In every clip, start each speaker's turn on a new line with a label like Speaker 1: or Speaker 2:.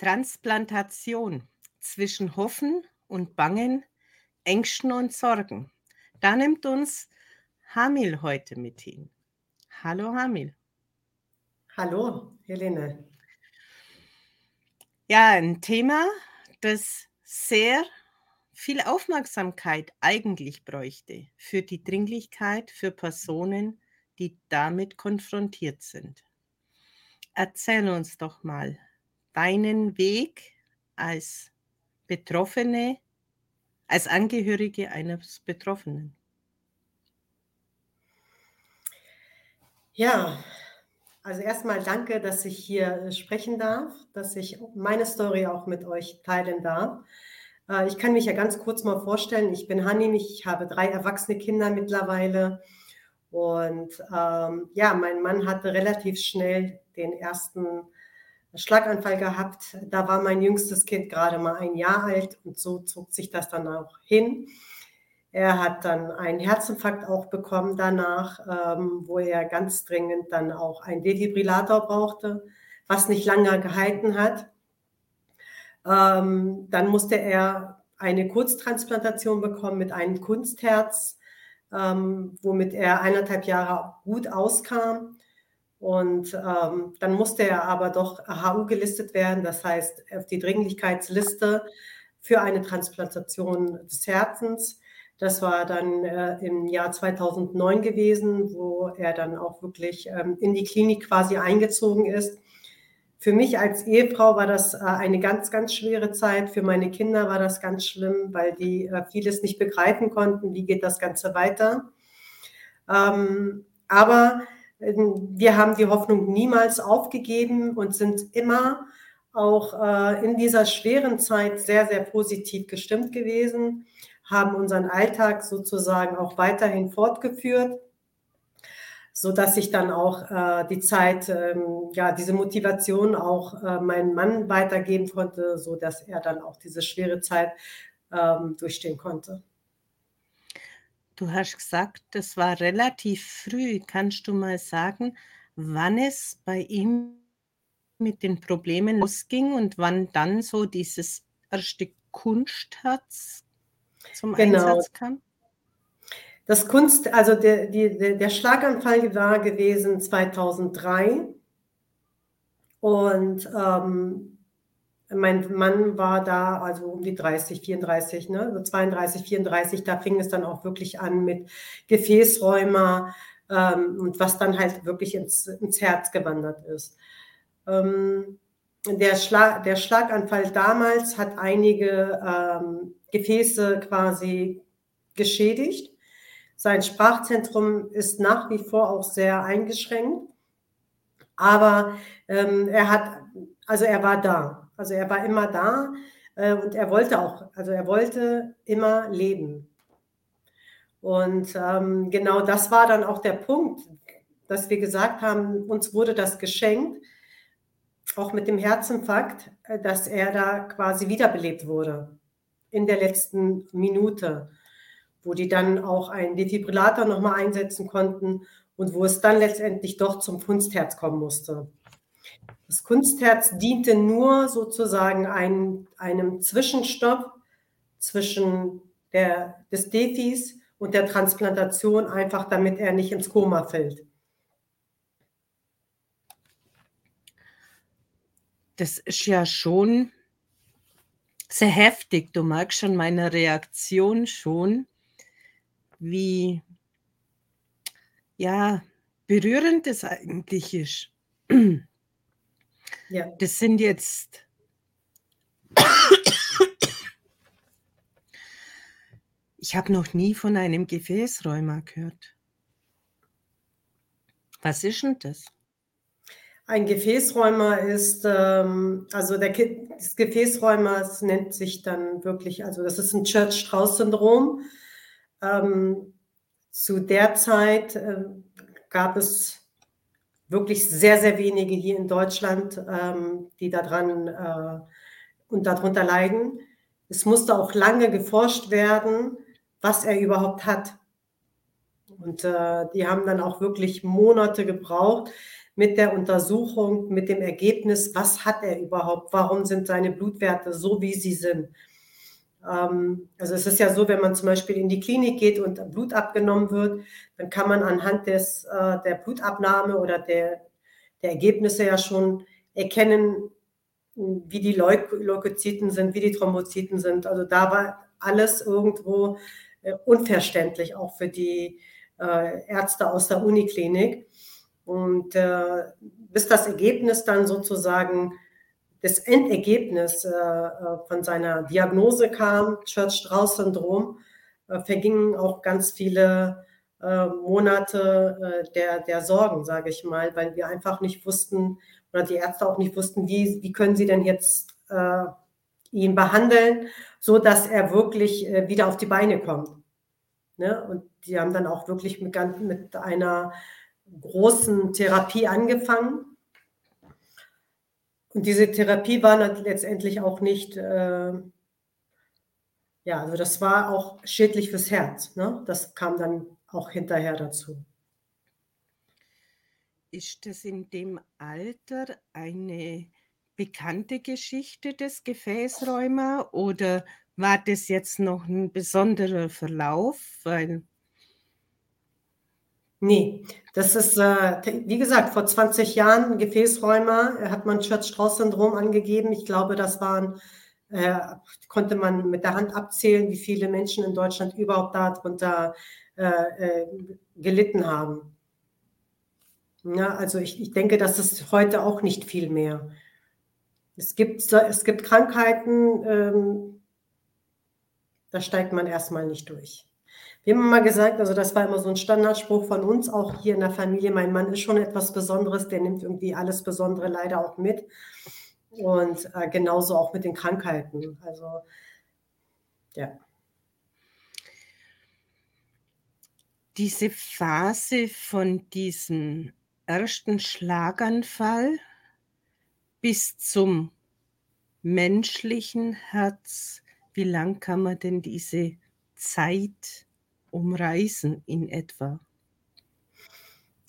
Speaker 1: Transplantation zwischen Hoffen und Bangen, Ängsten und Sorgen. Da nimmt uns Hamil heute mit hin. Hallo Hamil.
Speaker 2: Hallo Helene.
Speaker 1: Ja, ein Thema, das sehr viel Aufmerksamkeit eigentlich bräuchte für die Dringlichkeit für Personen, die damit konfrontiert sind. Erzähl uns doch mal, deinen Weg als Betroffene, als Angehörige eines Betroffenen?
Speaker 2: Ja, also erstmal danke, dass ich hier äh, sprechen darf, dass ich meine Story auch mit euch teilen darf. Äh, ich kann mich ja ganz kurz mal vorstellen. Ich bin Hanni, ich habe drei erwachsene Kinder mittlerweile. Und ähm, ja, mein Mann hatte relativ schnell den ersten Schlaganfall gehabt. Da war mein jüngstes Kind gerade mal ein Jahr alt und so zog sich das dann auch hin. Er hat dann einen Herzinfarkt auch bekommen danach, ähm, wo er ganz dringend dann auch einen Defibrillator brauchte, was nicht lange gehalten hat. Ähm, dann musste er eine Kurztransplantation bekommen mit einem Kunstherz, ähm, womit er eineinhalb Jahre gut auskam. Und ähm, dann musste er aber doch HU gelistet werden, das heißt auf die Dringlichkeitsliste für eine Transplantation des Herzens. Das war dann äh, im Jahr 2009 gewesen, wo er dann auch wirklich ähm, in die Klinik quasi eingezogen ist. Für mich als Ehefrau war das äh, eine ganz, ganz schwere Zeit. Für meine Kinder war das ganz schlimm, weil die äh, vieles nicht begreifen konnten. Wie geht das Ganze weiter? Ähm, aber wir haben die Hoffnung niemals aufgegeben und sind immer auch äh, in dieser schweren Zeit sehr, sehr positiv gestimmt gewesen, haben unseren Alltag sozusagen auch weiterhin fortgeführt, so dass ich dann auch äh, die Zeit, ähm, ja, diese Motivation auch äh, meinem Mann weitergeben konnte, so dass er dann auch diese schwere Zeit ähm, durchstehen konnte.
Speaker 1: Du hast gesagt, das war relativ früh. Kannst du mal sagen, wann es bei ihm mit den Problemen losging und wann dann so dieses erste Kunstherz zum genau. Einsatz kam?
Speaker 2: Das Kunst, also der, die, der Schlaganfall war gewesen 2003 und ähm, mein Mann war da, also um die 30, 34, ne? also 32, 34, da fing es dann auch wirklich an mit Gefäßräumer ähm, und was dann halt wirklich ins, ins Herz gewandert ist. Ähm, der, Schlag, der Schlaganfall damals hat einige ähm, Gefäße quasi geschädigt. Sein Sprachzentrum ist nach wie vor auch sehr eingeschränkt, aber ähm, er hat, also er war da. Also er war immer da äh, und er wollte auch, also er wollte immer leben. Und ähm, genau das war dann auch der Punkt, dass wir gesagt haben, uns wurde das geschenkt, auch mit dem Herzinfarkt, äh, dass er da quasi wiederbelebt wurde in der letzten Minute, wo die dann auch einen Defibrillator nochmal einsetzen konnten und wo es dann letztendlich doch zum Kunstherz kommen musste. Das Kunstherz diente nur sozusagen ein, einem Zwischenstopp zwischen der, des Defis und der Transplantation, einfach damit er nicht ins Koma fällt.
Speaker 1: Das ist ja schon sehr heftig. Du magst schon meine Reaktion schon, wie ja, berührend es eigentlich ist. Ja. Das sind jetzt ich habe noch nie von einem Gefäßrheuma gehört. Was ist denn das?
Speaker 2: Ein Gefäßrheuma ist, ähm, also der, das Gefäßrheuma das nennt sich dann wirklich, also das ist ein Church-Strauß-Syndrom. Ähm, zu der Zeit äh, gab es wirklich sehr, sehr wenige hier in Deutschland, ähm, die daran äh, und darunter leiden. Es musste auch lange geforscht werden, was er überhaupt hat. Und äh, die haben dann auch wirklich Monate gebraucht, mit der Untersuchung, mit dem Ergebnis, was hat er überhaupt, warum sind seine Blutwerte so, wie sie sind. Ähm, also es ist ja so, wenn man zum Beispiel in die Klinik geht und Blut abgenommen wird, dann kann man anhand des, äh, der Blutabnahme oder der, der Ergebnisse ja schon erkennen, wie die Leukozyten sind, wie die Thrombozyten sind. Also da war alles irgendwo äh, unverständlich, auch für die äh, Ärzte aus der Uniklinik. Und bis das Ergebnis dann sozusagen, das Endergebnis äh, äh von seiner Diagnose kam, Church-Strauss-Syndrom, äh, vergingen auch ganz viele Monate der, der Sorgen, sage ich mal, weil wir einfach nicht wussten, oder die Ärzte auch nicht wussten, wie, wie können sie denn jetzt äh, ihn behandeln, so dass er wirklich äh, wieder auf die Beine kommt. Ne? Und die haben dann auch wirklich mit, mit einer großen Therapie angefangen. Und diese Therapie war letztendlich auch nicht, äh, ja, also das war auch schädlich fürs Herz. Ne? Das kam dann auch hinterher dazu.
Speaker 1: Ist das in dem Alter eine bekannte Geschichte des Gefäßrheuma oder war das jetzt noch ein besonderer Verlauf? Weil
Speaker 2: Nee, das ist, äh, wie gesagt, vor 20 Jahren Gefäßrheuma, äh, hat man Church-Strauss-Syndrom angegeben. Ich glaube, das waren, äh, konnte man mit der Hand abzählen, wie viele Menschen in Deutschland überhaupt darunter äh, äh gelitten haben. Ja, also ich, ich denke, das ist heute auch nicht viel mehr. Es gibt, es gibt Krankheiten, ähm, da steigt man erstmal nicht durch. Wir haben mal gesagt, also das war immer so ein Standardspruch von uns, auch hier in der Familie, mein Mann ist schon etwas Besonderes, der nimmt irgendwie alles Besondere leider auch mit. Und äh, genauso auch mit den Krankheiten. Also, ja.
Speaker 1: Diese Phase von diesen ersten Schlaganfall bis zum menschlichen Herz, wie lang kann man denn diese Zeit umreißen in etwa?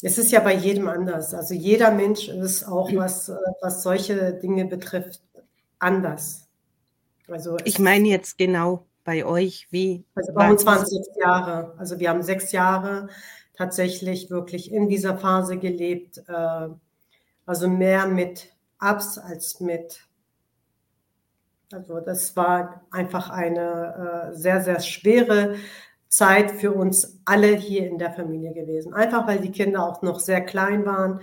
Speaker 2: Es ist ja bei jedem anders. Also jeder Mensch ist auch, was, was solche Dinge betrifft, anders.
Speaker 1: Also ich meine jetzt genau bei euch, wie?
Speaker 2: Also bei uns waren es sechs Jahre. Also wir haben sechs Jahre tatsächlich wirklich in dieser Phase gelebt. Äh, also mehr mit Ups als mit. Also das war einfach eine äh, sehr, sehr schwere Zeit für uns alle hier in der Familie gewesen. Einfach weil die Kinder auch noch sehr klein waren.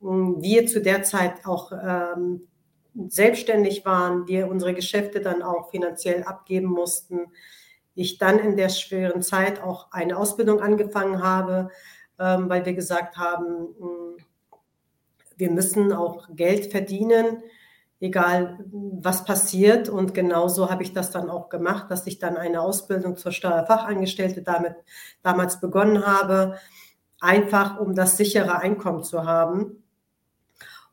Speaker 2: Wir zu der Zeit auch ähm, selbstständig waren, wir unsere Geschäfte dann auch finanziell abgeben mussten ich dann in der schweren Zeit auch eine Ausbildung angefangen habe, ähm, weil wir gesagt haben, hm, wir müssen auch Geld verdienen, egal was passiert. Und genauso habe ich das dann auch gemacht, dass ich dann eine Ausbildung zur Steuerfachangestellte damit damals begonnen habe, einfach um das sichere Einkommen zu haben.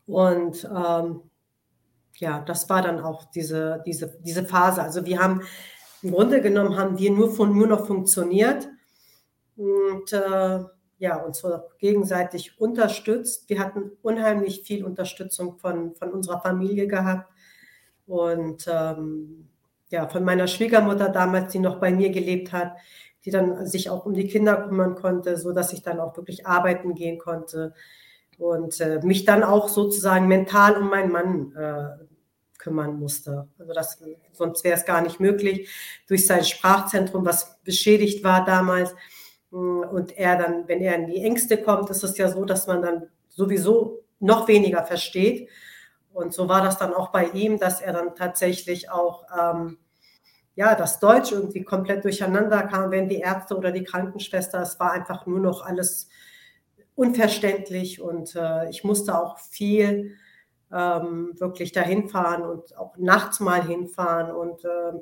Speaker 2: Und ähm, ja, das war dann auch diese, diese, diese Phase. Also wir haben im Grunde genommen haben wir nur, von, nur noch funktioniert und äh, ja, uns so gegenseitig unterstützt. Wir hatten unheimlich viel Unterstützung von, von unserer Familie gehabt und ähm, ja, von meiner Schwiegermutter damals, die noch bei mir gelebt hat, die dann sich auch um die Kinder kümmern konnte, so dass ich dann auch wirklich arbeiten gehen konnte und äh, mich dann auch sozusagen mental um meinen Mann äh, kümmern musste. Also das, sonst wäre es gar nicht möglich. Durch sein Sprachzentrum, was beschädigt war damals, und er dann, wenn er in die Ängste kommt, ist es ja so, dass man dann sowieso noch weniger versteht. Und so war das dann auch bei ihm, dass er dann tatsächlich auch ähm, ja, das Deutsch irgendwie komplett durcheinander kam, wenn die Ärzte oder die Krankenschwester, es war einfach nur noch alles unverständlich und äh, ich musste auch viel ähm, wirklich dahin fahren und auch nachts mal hinfahren. Und äh,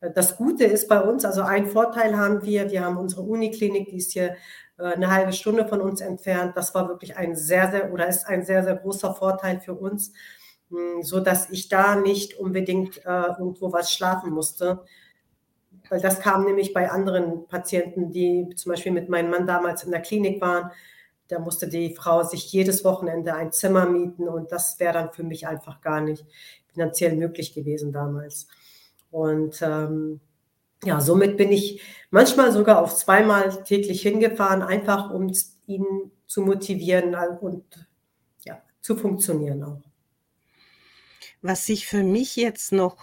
Speaker 2: das Gute ist bei uns, also ein Vorteil haben wir, wir haben unsere Uniklinik, die ist hier äh, eine halbe Stunde von uns entfernt. Das war wirklich ein sehr, sehr oder ist ein sehr, sehr großer Vorteil für uns, hm, so dass ich da nicht unbedingt äh, irgendwo was schlafen musste. Weil das kam nämlich bei anderen Patienten, die zum Beispiel mit meinem Mann damals in der Klinik waren, da musste die Frau sich jedes Wochenende ein Zimmer mieten und das wäre dann für mich einfach gar nicht finanziell möglich gewesen damals. Und ähm, ja, somit bin ich manchmal sogar auf zweimal täglich hingefahren, einfach um ihn zu motivieren und ja, zu funktionieren auch.
Speaker 1: Was sich für mich jetzt noch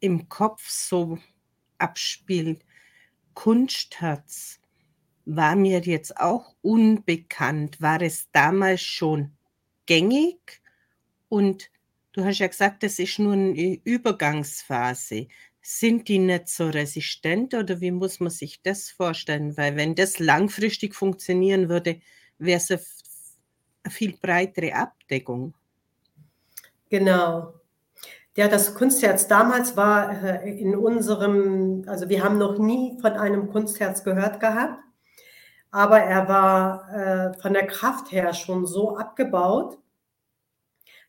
Speaker 1: im Kopf so abspielt, Kunstherz war mir jetzt auch unbekannt. War es damals schon gängig? Und du hast ja gesagt, das ist nur eine Übergangsphase. Sind die nicht so resistent oder wie muss man sich das vorstellen? Weil wenn das langfristig funktionieren würde, wäre es eine viel breitere Abdeckung.
Speaker 2: Genau. Ja, das Kunstherz damals war äh, in unserem, also wir haben noch nie von einem Kunstherz gehört gehabt, aber er war äh, von der Kraft her schon so abgebaut,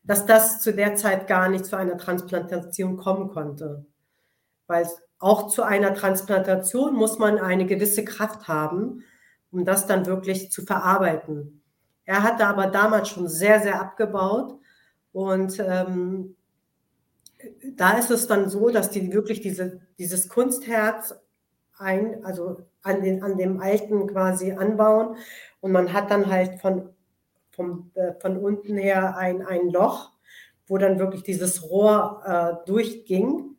Speaker 2: dass das zu der Zeit gar nicht zu einer Transplantation kommen konnte. Weil auch zu einer Transplantation muss man eine gewisse Kraft haben, um das dann wirklich zu verarbeiten. Er hatte aber damals schon sehr, sehr abgebaut und ähm, da ist es dann so, dass die wirklich diese, dieses Kunstherz ein, also an, den, an dem alten quasi anbauen und man hat dann halt von, vom, äh, von unten her ein, ein Loch, wo dann wirklich dieses Rohr äh, durchging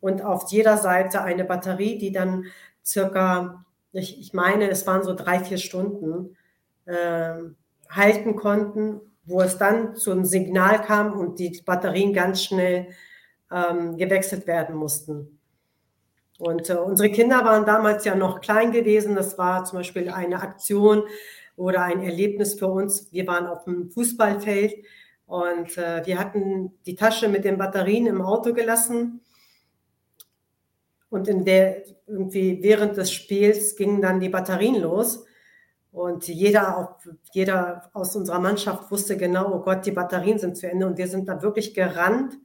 Speaker 2: und auf jeder Seite eine Batterie, die dann circa, ich, ich meine, es waren so drei, vier Stunden, äh, halten konnten wo es dann zu einem Signal kam und die Batterien ganz schnell ähm, gewechselt werden mussten. Und äh, unsere Kinder waren damals ja noch klein gewesen. Das war zum Beispiel eine Aktion oder ein Erlebnis für uns. Wir waren auf dem Fußballfeld und äh, wir hatten die Tasche mit den Batterien im Auto gelassen. Und in der irgendwie während des Spiels gingen dann die Batterien los. Und jeder, jeder aus unserer Mannschaft wusste genau, oh Gott, die Batterien sind zu Ende. Und wir sind da wirklich gerannt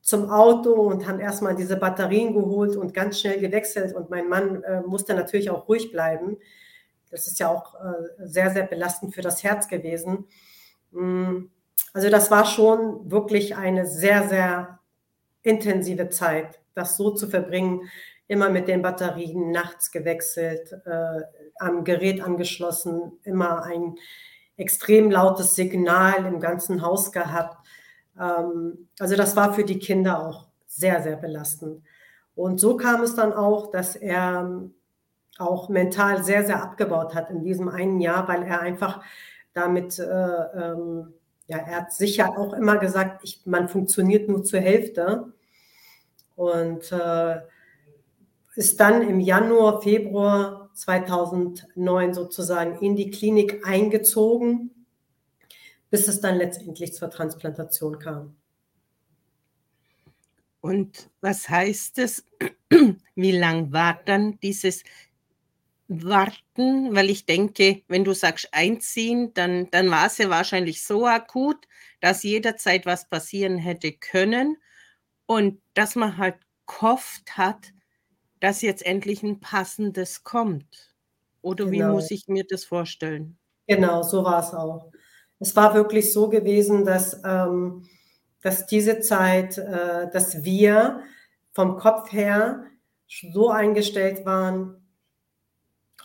Speaker 2: zum Auto und haben erstmal diese Batterien geholt und ganz schnell gewechselt. Und mein Mann äh, musste natürlich auch ruhig bleiben. Das ist ja auch äh, sehr, sehr belastend für das Herz gewesen. Mm, also das war schon wirklich eine sehr, sehr intensive Zeit, das so zu verbringen, immer mit den Batterien nachts gewechselt, äh, am Gerät angeschlossen, immer ein extrem lautes Signal im ganzen Haus gehabt. Ähm, also das war für die Kinder auch sehr, sehr belastend. Und so kam es dann auch, dass er auch mental sehr, sehr abgebaut hat in diesem einen Jahr, weil er einfach damit, äh, ähm, ja, er hat sicher auch immer gesagt, ich, man funktioniert nur zur Hälfte. Und äh, ist dann im Januar, Februar 2009 sozusagen in die Klinik eingezogen, bis es dann letztendlich zur Transplantation kam.
Speaker 1: Und was heißt es? Wie lang war dann dieses Warten? Weil ich denke, wenn du sagst einziehen, dann, dann war es ja wahrscheinlich so akut, dass jederzeit was passieren hätte können und dass man halt gehofft hat, dass jetzt endlich ein passendes kommt. Oder genau. wie muss ich mir das vorstellen?
Speaker 2: Genau, so war es auch. Es war wirklich so gewesen, dass, ähm, dass diese Zeit, äh, dass wir vom Kopf her so eingestellt waren,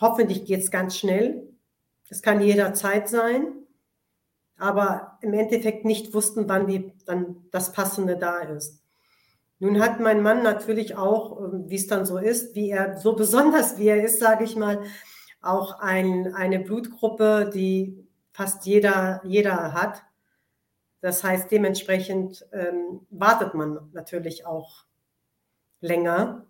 Speaker 2: hoffentlich geht es ganz schnell. Es kann jederzeit sein, aber im Endeffekt nicht wussten, wann die, dann das Passende da ist. Nun hat mein Mann natürlich auch, ähm, wie es dann so ist, wie er so besonders wie er ist, sage ich mal, auch ein, eine Blutgruppe, die fast jeder, jeder hat. Das heißt, dementsprechend ähm, wartet man natürlich auch länger.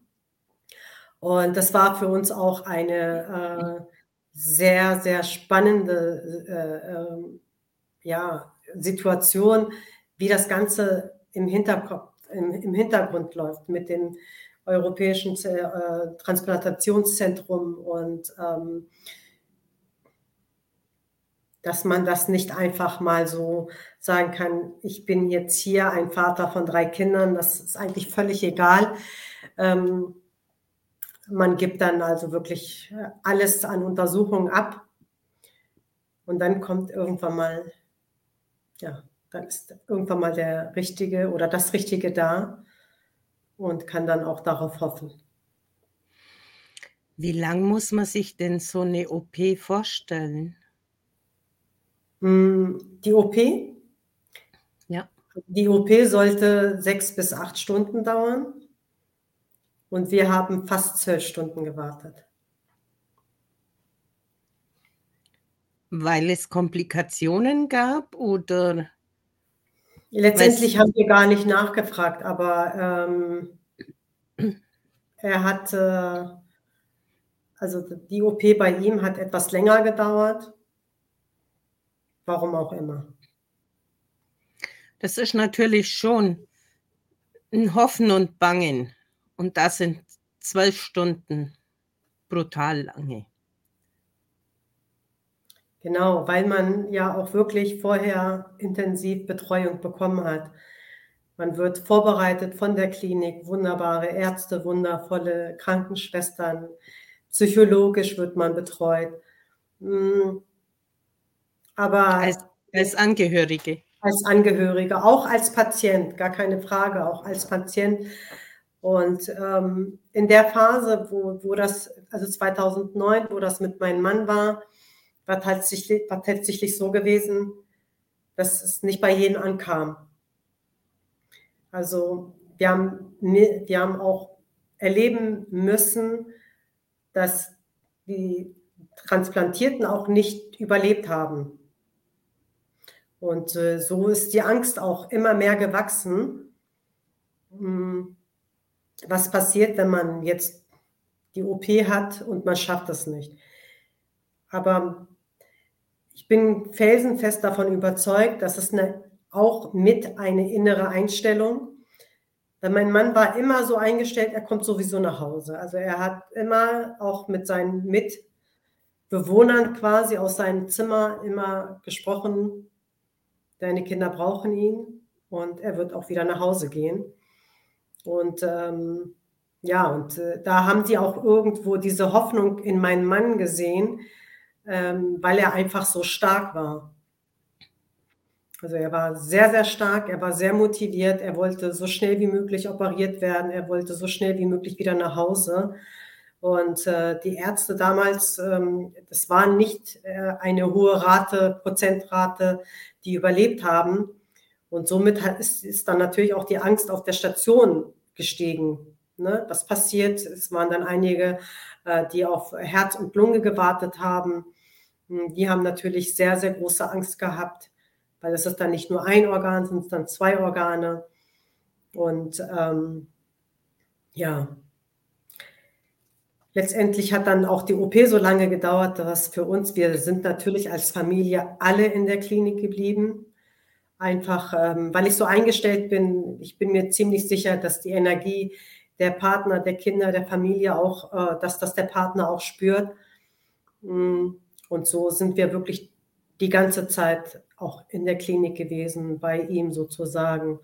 Speaker 2: Und das war für uns auch eine äh, sehr, sehr spannende äh, äh, ja, Situation, wie das Ganze im Hinterkopf im, im Hintergrund läuft mit dem Europäischen äh, Transplantationszentrum und ähm, dass man das nicht einfach mal so sagen kann, ich bin jetzt hier ein Vater von drei Kindern, das ist eigentlich völlig egal. Ähm, man gibt dann also wirklich alles an Untersuchungen ab. Und dann kommt irgendwann mal, ja, dann ist irgendwann mal der Richtige oder das Richtige da und kann dann auch darauf hoffen.
Speaker 1: Wie lang muss man sich denn so eine OP vorstellen?
Speaker 2: Hm, die OP?
Speaker 1: Ja.
Speaker 2: Die OP sollte sechs bis acht Stunden dauern und wir haben fast zwölf Stunden gewartet.
Speaker 1: Weil es Komplikationen gab oder?
Speaker 2: Letztendlich haben wir gar nicht nachgefragt, aber ähm, er hatte, also die OP bei ihm hat etwas länger gedauert. Warum auch immer.
Speaker 1: Das ist natürlich schon ein Hoffen und Bangen. Und das sind zwölf Stunden brutal lange.
Speaker 2: Genau, weil man ja auch wirklich vorher intensiv Betreuung bekommen hat. Man wird vorbereitet von der Klinik, wunderbare Ärzte, wundervolle Krankenschwestern, psychologisch wird man betreut. Hm. Aber
Speaker 1: als, als Angehörige.
Speaker 2: Als Angehörige, auch als Patient, gar keine Frage, auch als Patient und ähm, in der Phase, wo, wo das, also 2009, wo das mit meinem Mann war, war tatsächlich, war tatsächlich so gewesen, dass es nicht bei jedem ankam. Also wir haben, wir haben auch erleben müssen, dass die Transplantierten auch nicht überlebt haben. Und äh, so ist die Angst auch immer mehr gewachsen. Hm was passiert, wenn man jetzt die OP hat und man schafft es nicht. Aber ich bin felsenfest davon überzeugt, dass es eine, auch mit eine innere Einstellung. Weil mein Mann war immer so eingestellt, er kommt sowieso nach Hause. Also er hat immer auch mit seinen Mitbewohnern quasi aus seinem Zimmer immer gesprochen, deine Kinder brauchen ihn und er wird auch wieder nach Hause gehen. Und ähm, ja, und äh, da haben sie auch irgendwo diese Hoffnung in meinen Mann gesehen, ähm, weil er einfach so stark war. Also er war sehr, sehr stark, er war sehr motiviert, er wollte so schnell wie möglich operiert werden, er wollte so schnell wie möglich wieder nach Hause. Und äh, die Ärzte damals, ähm, das war nicht äh, eine hohe Rate, Prozentrate, die überlebt haben. Und somit ist, ist dann natürlich auch die Angst auf der Station gestiegen. Ne? Was passiert? Es waren dann einige, äh, die auf Herz und Lunge gewartet haben. Hm, die haben natürlich sehr, sehr große Angst gehabt, weil es ist dann nicht nur ein Organ, sind es dann zwei Organe. Und ähm, ja, letztendlich hat dann auch die OP so lange gedauert, dass für uns, wir sind natürlich als Familie alle in der Klinik geblieben. Einfach, ähm, weil ich so eingestellt bin, ich bin mir ziemlich sicher, dass die Energie der Partner, der Kinder, der Familie auch, äh, dass das der Partner auch spürt. Mm, und so sind wir wirklich die ganze Zeit auch in der Klinik gewesen, bei ihm sozusagen.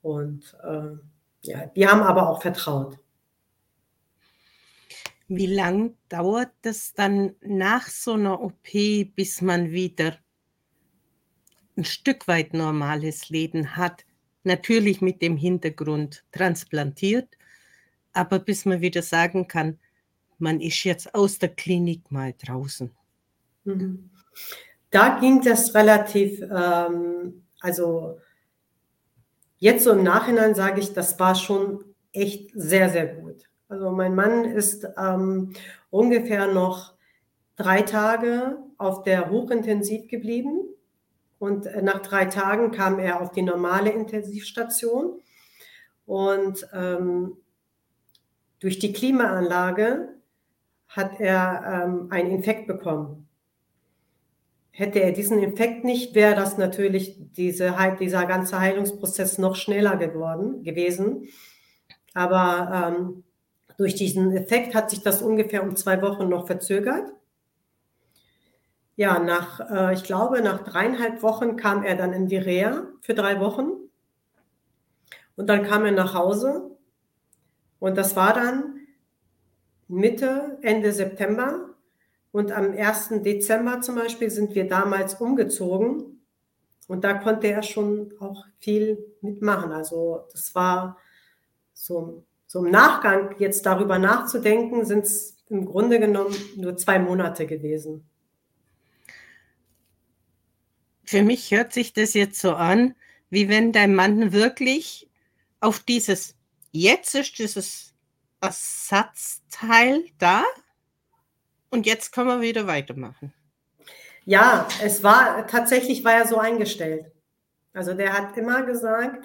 Speaker 2: Und äh, ja, wir haben aber auch vertraut.
Speaker 1: Wie lang dauert es dann nach so einer OP, bis man wieder ein Stück weit normales Leben hat, natürlich mit dem Hintergrund transplantiert, aber bis man wieder sagen kann, man ist jetzt aus der Klinik mal draußen.
Speaker 2: Mhm. Da ging das relativ, ähm, also jetzt so im Nachhinein sage ich, das war schon echt sehr, sehr gut. Also mein Mann ist ähm, ungefähr noch drei Tage auf der Hochintensiv geblieben und äh, nach drei Tagen kam er auf die normale Intensivstation. Und ähm, durch die Klimaanlage hat er ähm, einen Infekt bekommen. Hätte er diesen Infekt nicht, wäre das natürlich diese, dieser ganze Heilungsprozess noch schneller geworden, gewesen. Aber ähm, durch diesen Effekt hat sich das ungefähr um zwei Wochen noch verzögert. Ja, nach, äh, ich glaube, nach dreieinhalb Wochen kam er dann in die Reha für drei Wochen. Und dann kam er nach Hause. Und das war dann Mitte, Ende September. Und am 1. Dezember zum Beispiel sind wir damals umgezogen und da konnte er schon auch viel mitmachen. Also das war so, so im Nachgang jetzt darüber nachzudenken, sind es im Grunde genommen nur zwei Monate gewesen.
Speaker 1: Für mich hört sich das jetzt so an, wie wenn dein Mann wirklich auf dieses, jetzt ist dieses Ersatzteil da und jetzt können wir wieder weitermachen.
Speaker 2: Ja, es war tatsächlich war er so eingestellt. Also der hat immer gesagt,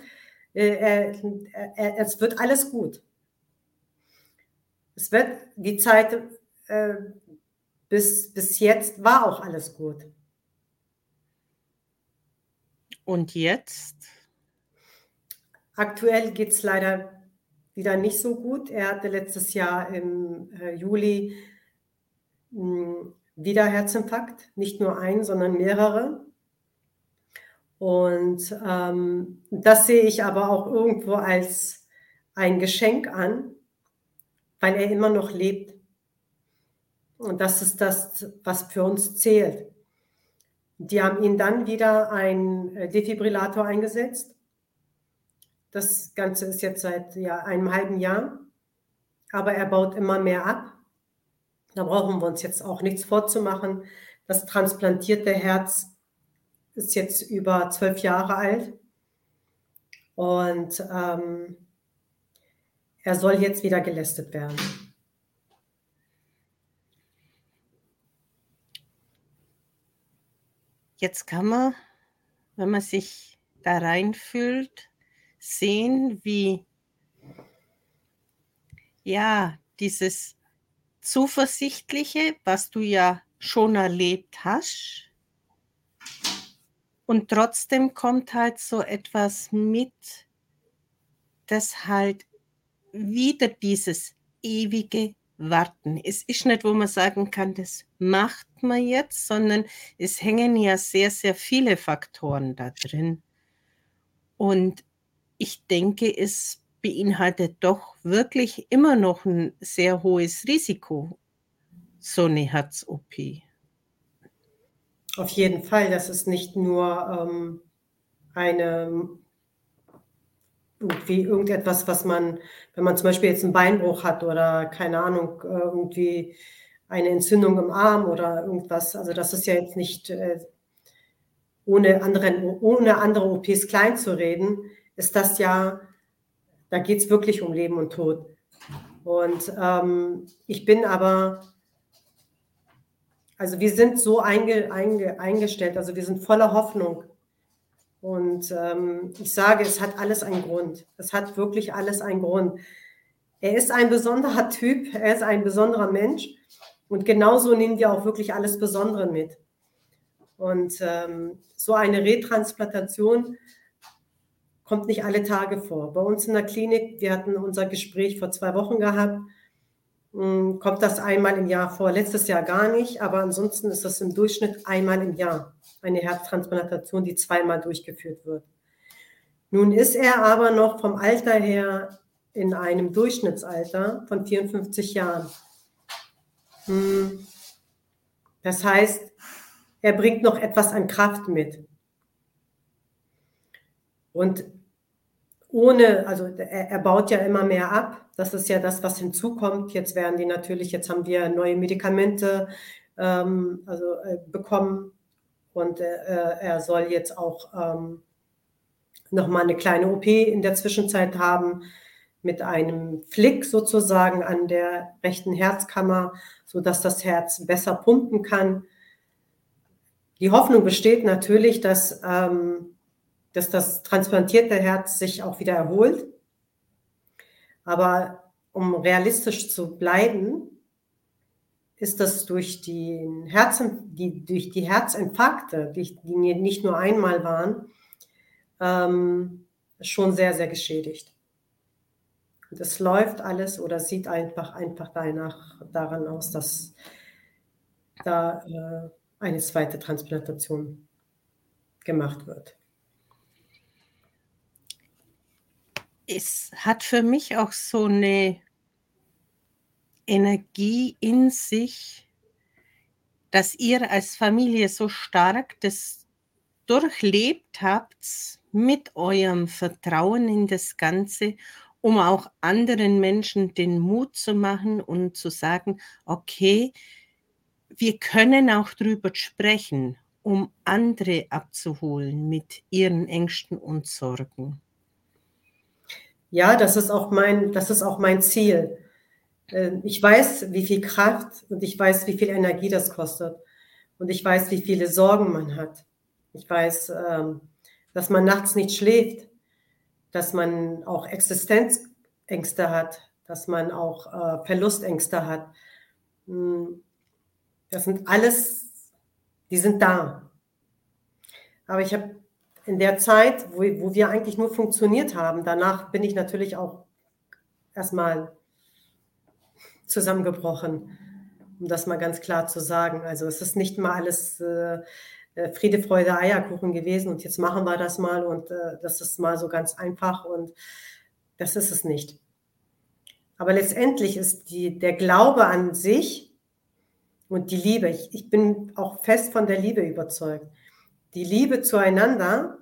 Speaker 2: äh, äh, äh, es wird alles gut. Es wird die Zeit äh, bis, bis jetzt war auch alles gut.
Speaker 1: Und jetzt?
Speaker 2: Aktuell geht es leider wieder nicht so gut. Er hatte letztes Jahr im äh, Juli hm, wieder Herzinfarkt, nicht nur ein, sondern mehrere. Und ähm, das sehe ich aber auch irgendwo als ein Geschenk an, weil er immer noch lebt. Und das ist das, was für uns zählt. Die haben ihn dann wieder ein äh, Defibrillator eingesetzt. Das Ganze ist jetzt seit ja, einem halben Jahr, aber er baut immer mehr ab. Da brauchen wir uns jetzt auch nichts vorzumachen. Das transplantierte Herz ist jetzt über zwölf Jahre alt und ähm, er soll jetzt wieder gelästet werden.
Speaker 1: Jetzt kann man, wenn man sich da reinfühlt, sehen, wie ja, dieses Zuversichtliche, was du ja schon erlebt hast. Und trotzdem kommt halt so etwas mit, das halt wieder dieses ewige warten. Es ist nicht, wo man sagen kann, das macht man jetzt, sondern es hängen ja sehr, sehr viele Faktoren da drin. Und ich denke, es beinhaltet doch wirklich immer noch ein sehr hohes Risiko, so eine Herz-OP.
Speaker 2: Auf jeden Fall, das ist nicht nur ähm, eine irgendwie irgendetwas, was man, wenn man zum Beispiel jetzt einen Beinbruch hat oder keine Ahnung, äh, irgendwie eine Entzündung im Arm oder irgendwas. Also das ist ja jetzt nicht äh, ohne, anderen, ohne andere OPs klein zu reden, ist das ja, da geht es wirklich um Leben und Tod. Und ähm, ich bin aber, also wir sind so einge, einge, eingestellt, also wir sind voller Hoffnung, und ähm, ich sage, es hat alles einen Grund. Es hat wirklich alles einen Grund. Er ist ein besonderer Typ, er ist ein besonderer Mensch. Und genauso nehmen wir auch wirklich alles Besondere mit. Und ähm, so eine Retransplantation kommt nicht alle Tage vor. Bei uns in der Klinik, wir hatten unser Gespräch vor zwei Wochen gehabt, kommt das einmal im Jahr vor. Letztes Jahr gar nicht, aber ansonsten ist das im Durchschnitt einmal im Jahr eine Herztransplantation, die zweimal durchgeführt wird. Nun ist er aber noch vom Alter her in einem Durchschnittsalter von 54 Jahren. Hm. Das heißt, er bringt noch etwas an Kraft mit. Und ohne, also er, er, baut ja immer mehr ab. Das ist ja das, was hinzukommt. Jetzt werden die natürlich, jetzt haben wir neue Medikamente ähm, also, äh, bekommen, und äh, er soll jetzt auch ähm, nochmal eine kleine OP in der Zwischenzeit haben mit einem Flick sozusagen an der rechten Herzkammer, sodass das Herz besser pumpen kann. Die Hoffnung besteht natürlich, dass, ähm, dass das transplantierte Herz sich auch wieder erholt. Aber um realistisch zu bleiben, ist das durch die, Herzen, die, durch die Herzinfarkte, die, die nicht nur einmal waren, ähm, schon sehr, sehr geschädigt. Und es läuft alles oder sieht einfach, einfach danach, daran aus, dass da äh, eine zweite Transplantation gemacht wird.
Speaker 1: Es hat für mich auch so eine Energie in sich, dass ihr als Familie so stark das durchlebt habt mit eurem Vertrauen in das Ganze, um auch anderen Menschen den Mut zu machen und zu sagen, okay, wir können auch drüber sprechen, um andere abzuholen mit ihren Ängsten und Sorgen.
Speaker 2: Ja, das ist auch mein, das ist auch mein Ziel. Ähm, ich weiß, wie viel Kraft und ich weiß, wie viel Energie das kostet. Und ich weiß, wie viele Sorgen man hat. Ich weiß, ähm, dass man nachts nicht schläft, dass man auch Existenzängste hat, dass man auch äh, Verlustängste hat. Hm, das sind alles, die sind da. Aber ich habe in der Zeit, wo, wo wir eigentlich nur funktioniert haben, danach bin ich natürlich auch erstmal zusammengebrochen, um das mal ganz klar zu sagen. Also es ist nicht mal alles äh, äh, Friede, Freude, Eierkuchen gewesen und jetzt machen wir das mal und äh, das ist mal so ganz einfach und das ist es nicht. Aber letztendlich ist die, der Glaube an sich und die Liebe, ich, ich bin auch fest von der Liebe überzeugt, die Liebe zueinander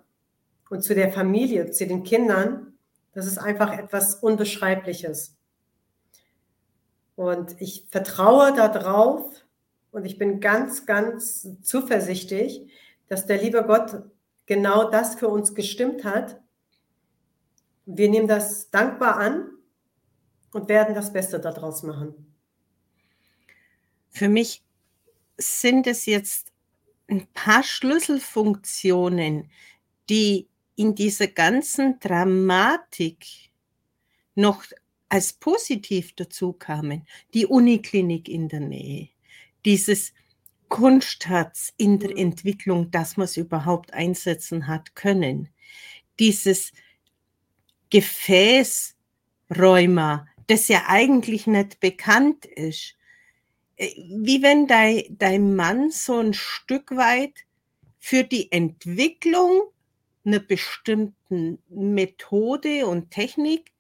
Speaker 2: und zu der Familie, zu den Kindern, das ist einfach etwas Unbeschreibliches. Und ich vertraue darauf und ich bin ganz, ganz zuversichtlich, dass der liebe Gott genau das für uns gestimmt hat. Wir nehmen das dankbar an und werden das Beste daraus machen.
Speaker 1: Für mich sind es jetzt ein paar Schlüsselfunktionen, die in dieser ganzen Dramatik noch als positiv dazu kamen. Die Uniklinik in der Nähe, dieses Kunstherz in der Entwicklung, dass man es überhaupt einsetzen hat können, dieses Gefäßrheuma, das ja eigentlich nicht bekannt ist, wie wenn dein, dein Mann so ein Stück weit für die Entwicklung einer bestimmten Methode und Technik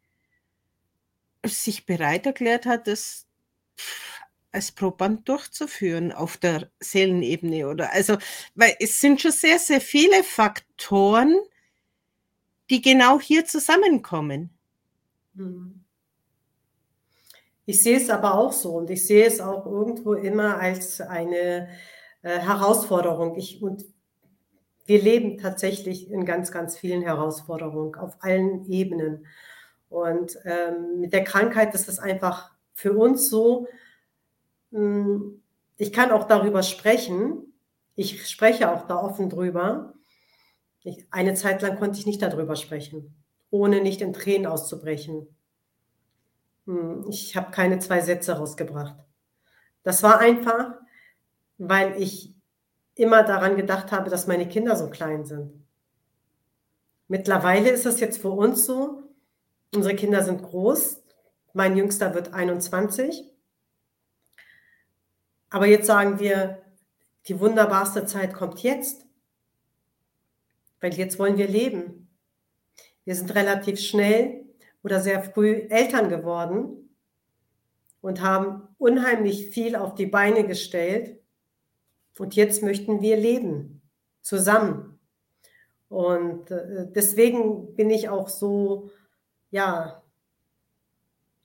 Speaker 1: sich bereit erklärt hat, das als Proband durchzuführen auf der Seelenebene oder also, weil es sind schon sehr, sehr viele Faktoren, die genau hier zusammenkommen. Mhm.
Speaker 2: Ich sehe es aber auch so und ich sehe es auch irgendwo immer als eine äh, Herausforderung. Ich, und wir leben tatsächlich in ganz, ganz vielen Herausforderungen auf allen Ebenen. Und ähm, mit der Krankheit ist es einfach für uns so, mh, hm, ich kann auch darüber sprechen. Ich spreche auch da offen drüber. Ich, eine Zeit lang konnte ich nicht darüber sprechen, ohne nicht in Tränen auszubrechen. Hm, ich habe keine zwei Sätze rausgebracht. Das war einfach, weil ich immer daran gedacht habe, dass meine Kinder so klein sind. Mittlerweile ist es jetzt für uns so, unsere Kinder sind groß, mein jüngster wird 21. Aber jetzt sagen wir, die wunderbarste Zeit kommt jetzt, weil jetzt wollen wir leben. Wir sind relativ schnell oder sehr früh Eltern geworden und haben unheimlich viel auf die Beine gestellt. Und jetzt möchten wir leben, zusammen. Und äh, deswegen bin ich auch so, ja,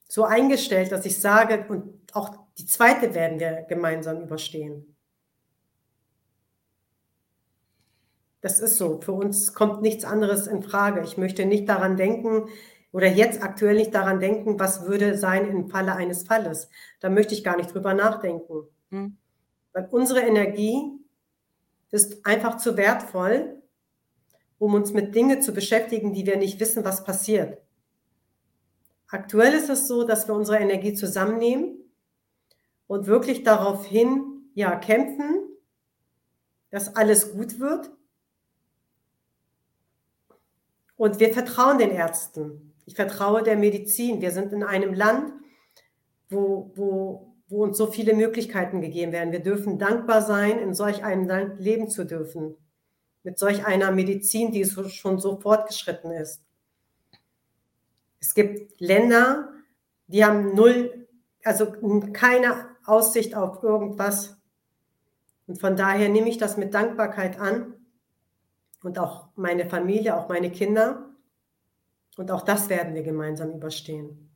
Speaker 2: so eingestellt, dass ich sage, und auch die zweite werden wir gemeinsam überstehen. Das ist so. Für uns kommt nichts anderes in Frage. Ich möchte nicht daran denken, oder jetzt aktuell nicht daran denken, was würde sein im Falle eines Falles. Da möchte ich gar nicht drüber nachdenken. Mhm. Weil unsere Energie ist einfach zu wertvoll, um uns mit Dingen zu beschäftigen, die wir nicht wissen, was passiert. Aktuell ist es so, dass wir unsere Energie zusammennehmen und wirklich daraufhin ja kämpfen, dass alles gut wird. Und wir vertrauen den Ärzten. Ich vertraue der Medizin. Wir sind in einem Land, wo, wo, wo uns so viele Möglichkeiten gegeben werden. Wir dürfen dankbar sein, in solch einem Land leben zu dürfen. Mit solch einer Medizin, die so, schon so fortgeschritten ist. Es gibt Länder, die haben null, also keine Aussicht auf irgendwas. Und von daher nehme ich das mit Dankbarkeit an und auch meine Familie, auch meine Kinder. Und auch das werden wir gemeinsam überstehen.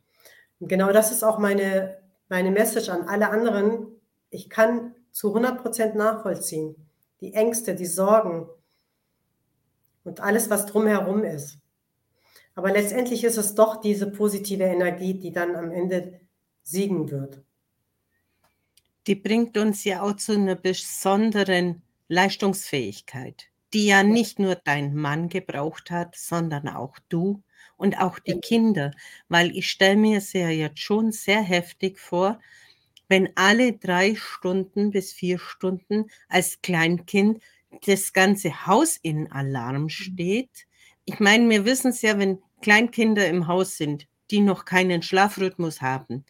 Speaker 2: Und genau das ist auch meine, meine Message an alle anderen. Ich kann zu 100 Prozent nachvollziehen. Die Ängste, die Sorgen und alles, was drumherum ist. Aber letztendlich ist es doch diese positive Energie, die dann am Ende siegen wird.
Speaker 1: Die bringt uns ja auch zu einer besonderen Leistungsfähigkeit, die ja nicht nur dein Mann gebraucht hat, sondern auch du und auch die Kinder, weil ich stelle mir es ja jetzt schon sehr heftig vor, wenn alle drei Stunden bis vier Stunden als Kleinkind das ganze Haus in Alarm mhm. steht. Ich meine, wir wissen es ja, wenn Kleinkinder im Haus sind, die noch keinen Schlafrhythmus haben.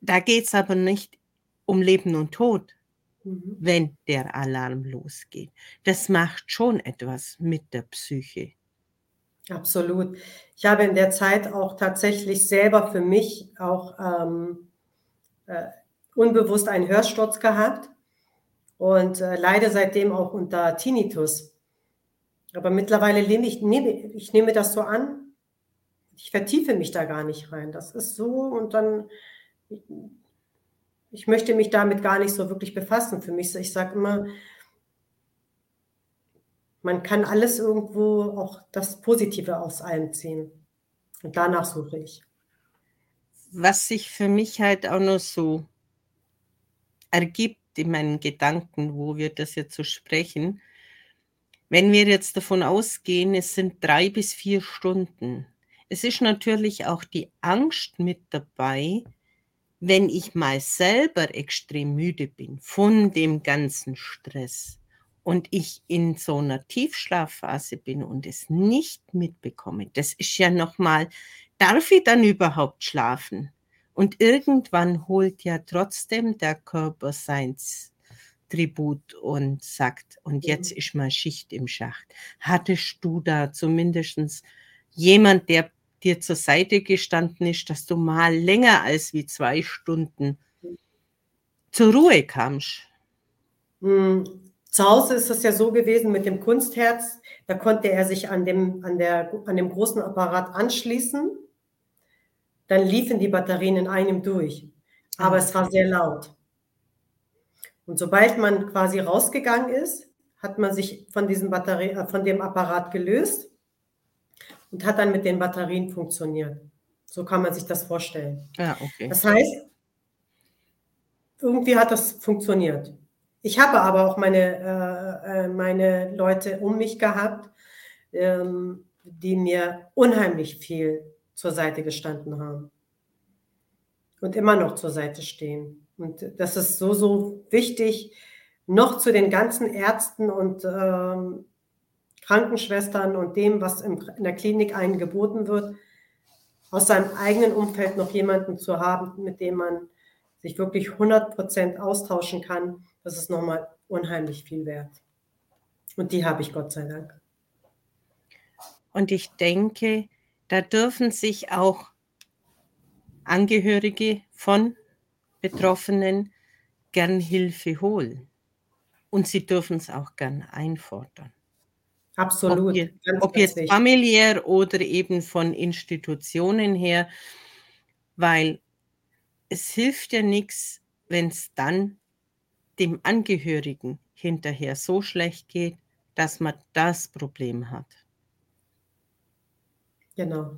Speaker 1: Da geht es aber nicht um Leben und Tod, mhm. wenn der Alarm losgeht. Das macht schon etwas mit der Psyche.
Speaker 2: Absolut. Ich habe in der Zeit auch tatsächlich selber für mich auch ähm, äh, unbewusst einen Hörsturz gehabt und äh, leide seitdem auch unter Tinnitus. Aber mittlerweile nehme ich, nehme, ich nehme das so an, ich vertiefe mich da gar nicht rein. Das ist so und dann, ich, möchte mich damit gar nicht so wirklich befassen. Für mich, ich sage immer, man kann alles irgendwo auch das Positive aus allem ziehen. Und danach suche ich.
Speaker 1: Was sich für mich halt auch noch so ergibt in meinen Gedanken, wo wir das jetzt so sprechen, wenn wir jetzt davon ausgehen, es sind drei bis vier Stunden, es ist natürlich auch die Angst mit dabei, wenn ich mal selber extrem müde bin von dem ganzen Stress und ich in so einer Tiefschlafphase bin und es nicht mitbekomme, das ist ja nochmal, darf ich dann überhaupt schlafen? Und irgendwann holt ja trotzdem der Körper seins Tribut und sagt, und jetzt ist mal Schicht im Schacht. Hattest du da zumindest jemand, der dir zur Seite gestanden ist, dass du mal länger als wie zwei Stunden zur Ruhe kamst?
Speaker 2: Hm, zu Hause ist es ja so gewesen mit dem Kunstherz, da konnte er sich an dem, an der, an dem großen Apparat anschließen. Dann liefen die Batterien in einem durch. Aber es war sehr laut. Und sobald man quasi rausgegangen ist, hat man sich von diesem Batterie, äh, von dem Apparat gelöst und hat dann mit den Batterien funktioniert. So kann man sich das vorstellen.
Speaker 1: Ja, okay.
Speaker 2: Das heißt, irgendwie hat das funktioniert. Ich habe aber auch meine, äh, äh, meine Leute um mich gehabt, ähm, die mir unheimlich viel zur Seite gestanden haben und immer noch zur Seite stehen. Und das ist so, so wichtig, noch zu den ganzen Ärzten und ähm, Krankenschwestern und dem, was im, in der Klinik einen geboten wird, aus seinem eigenen Umfeld noch jemanden zu haben, mit dem man sich wirklich 100 Prozent austauschen kann das ist nochmal unheimlich viel wert. Und die habe ich Gott sei Dank.
Speaker 1: Und ich denke, da dürfen sich auch Angehörige von Betroffenen gern Hilfe holen. Und sie dürfen es auch gern einfordern.
Speaker 2: Absolut.
Speaker 1: Ob, ihr, ob jetzt familiär oder eben von Institutionen her, weil es hilft ja nichts, wenn es dann dem Angehörigen hinterher so schlecht geht, dass man das Problem hat.
Speaker 2: Genau.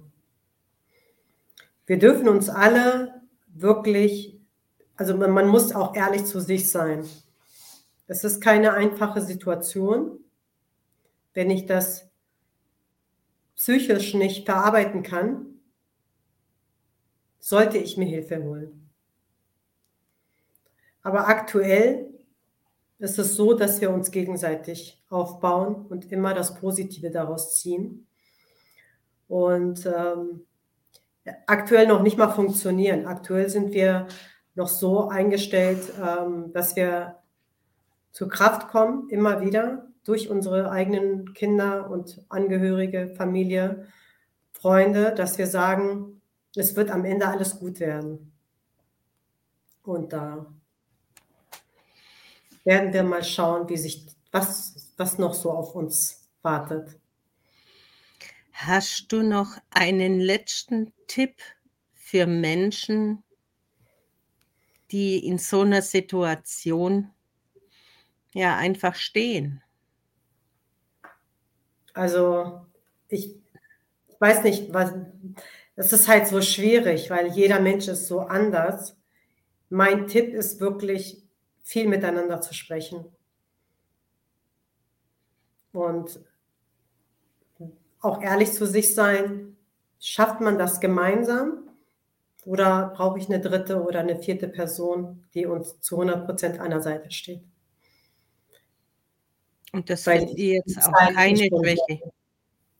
Speaker 2: Wir dürfen uns alle wirklich, also man muss auch ehrlich zu sich sein. Es ist keine einfache Situation, wenn ich das psychisch nicht verarbeiten kann, sollte ich mir Hilfe holen. Aber aktuell ist es so, dass wir uns gegenseitig aufbauen und immer das Positive daraus ziehen. Und ähm, aktuell noch nicht mal funktionieren. Aktuell sind wir noch so eingestellt, ähm, dass wir zur Kraft kommen, immer wieder durch unsere eigenen Kinder und Angehörige, Familie, Freunde, dass wir sagen, es wird am Ende alles gut werden. Und da werden wir mal schauen, wie sich was, was noch so auf uns wartet.
Speaker 1: Hast du noch einen letzten Tipp für Menschen, die in so einer Situation ja einfach stehen?
Speaker 2: Also ich weiß nicht, was es ist halt so schwierig, weil jeder Mensch ist so anders. Mein Tipp ist wirklich, viel miteinander zu sprechen. Und auch ehrlich zu sich sein, schafft man das gemeinsam oder brauche ich eine dritte oder eine vierte Person, die uns zu 100 Prozent an der Seite steht?
Speaker 1: Und das Weil die jetzt auch keine Schwäche.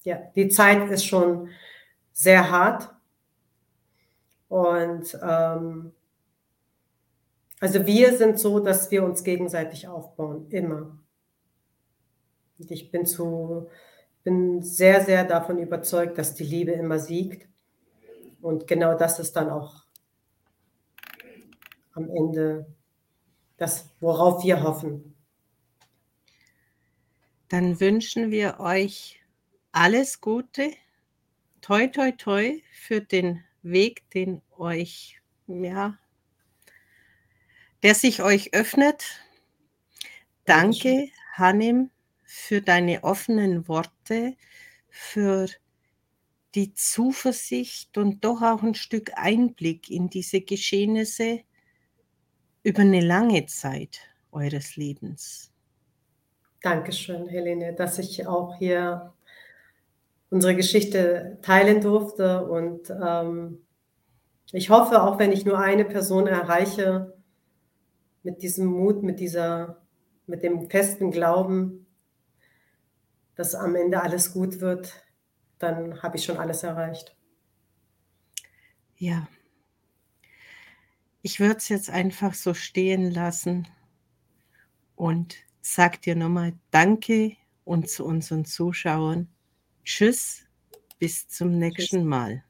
Speaker 2: Ja, die Zeit ist schon sehr hart. Und ähm, also wir sind so, dass wir uns gegenseitig aufbauen, immer. Und ich bin zu, bin sehr, sehr davon überzeugt, dass die Liebe immer siegt. Und genau das ist dann auch am Ende das, worauf wir hoffen.
Speaker 1: Dann wünschen wir euch alles Gute. Toi, toi, toi für den Weg, den euch, ja, der sich euch öffnet. Danke, Hannim, für deine offenen Worte, für die Zuversicht und doch auch ein Stück Einblick in diese Geschehnisse über eine lange Zeit eures Lebens.
Speaker 2: Dankeschön, Helene, dass ich auch hier unsere Geschichte teilen durfte. Und ähm, ich hoffe, auch wenn ich nur eine Person erreiche, mit diesem Mut, mit dieser, mit dem festen Glauben, dass am Ende alles gut wird, dann habe ich schon alles erreicht.
Speaker 1: Ja. Ich würde es jetzt einfach so stehen lassen und sag dir nochmal Danke und zu unseren Zuschauern Tschüss, bis zum nächsten Tschüss. Mal.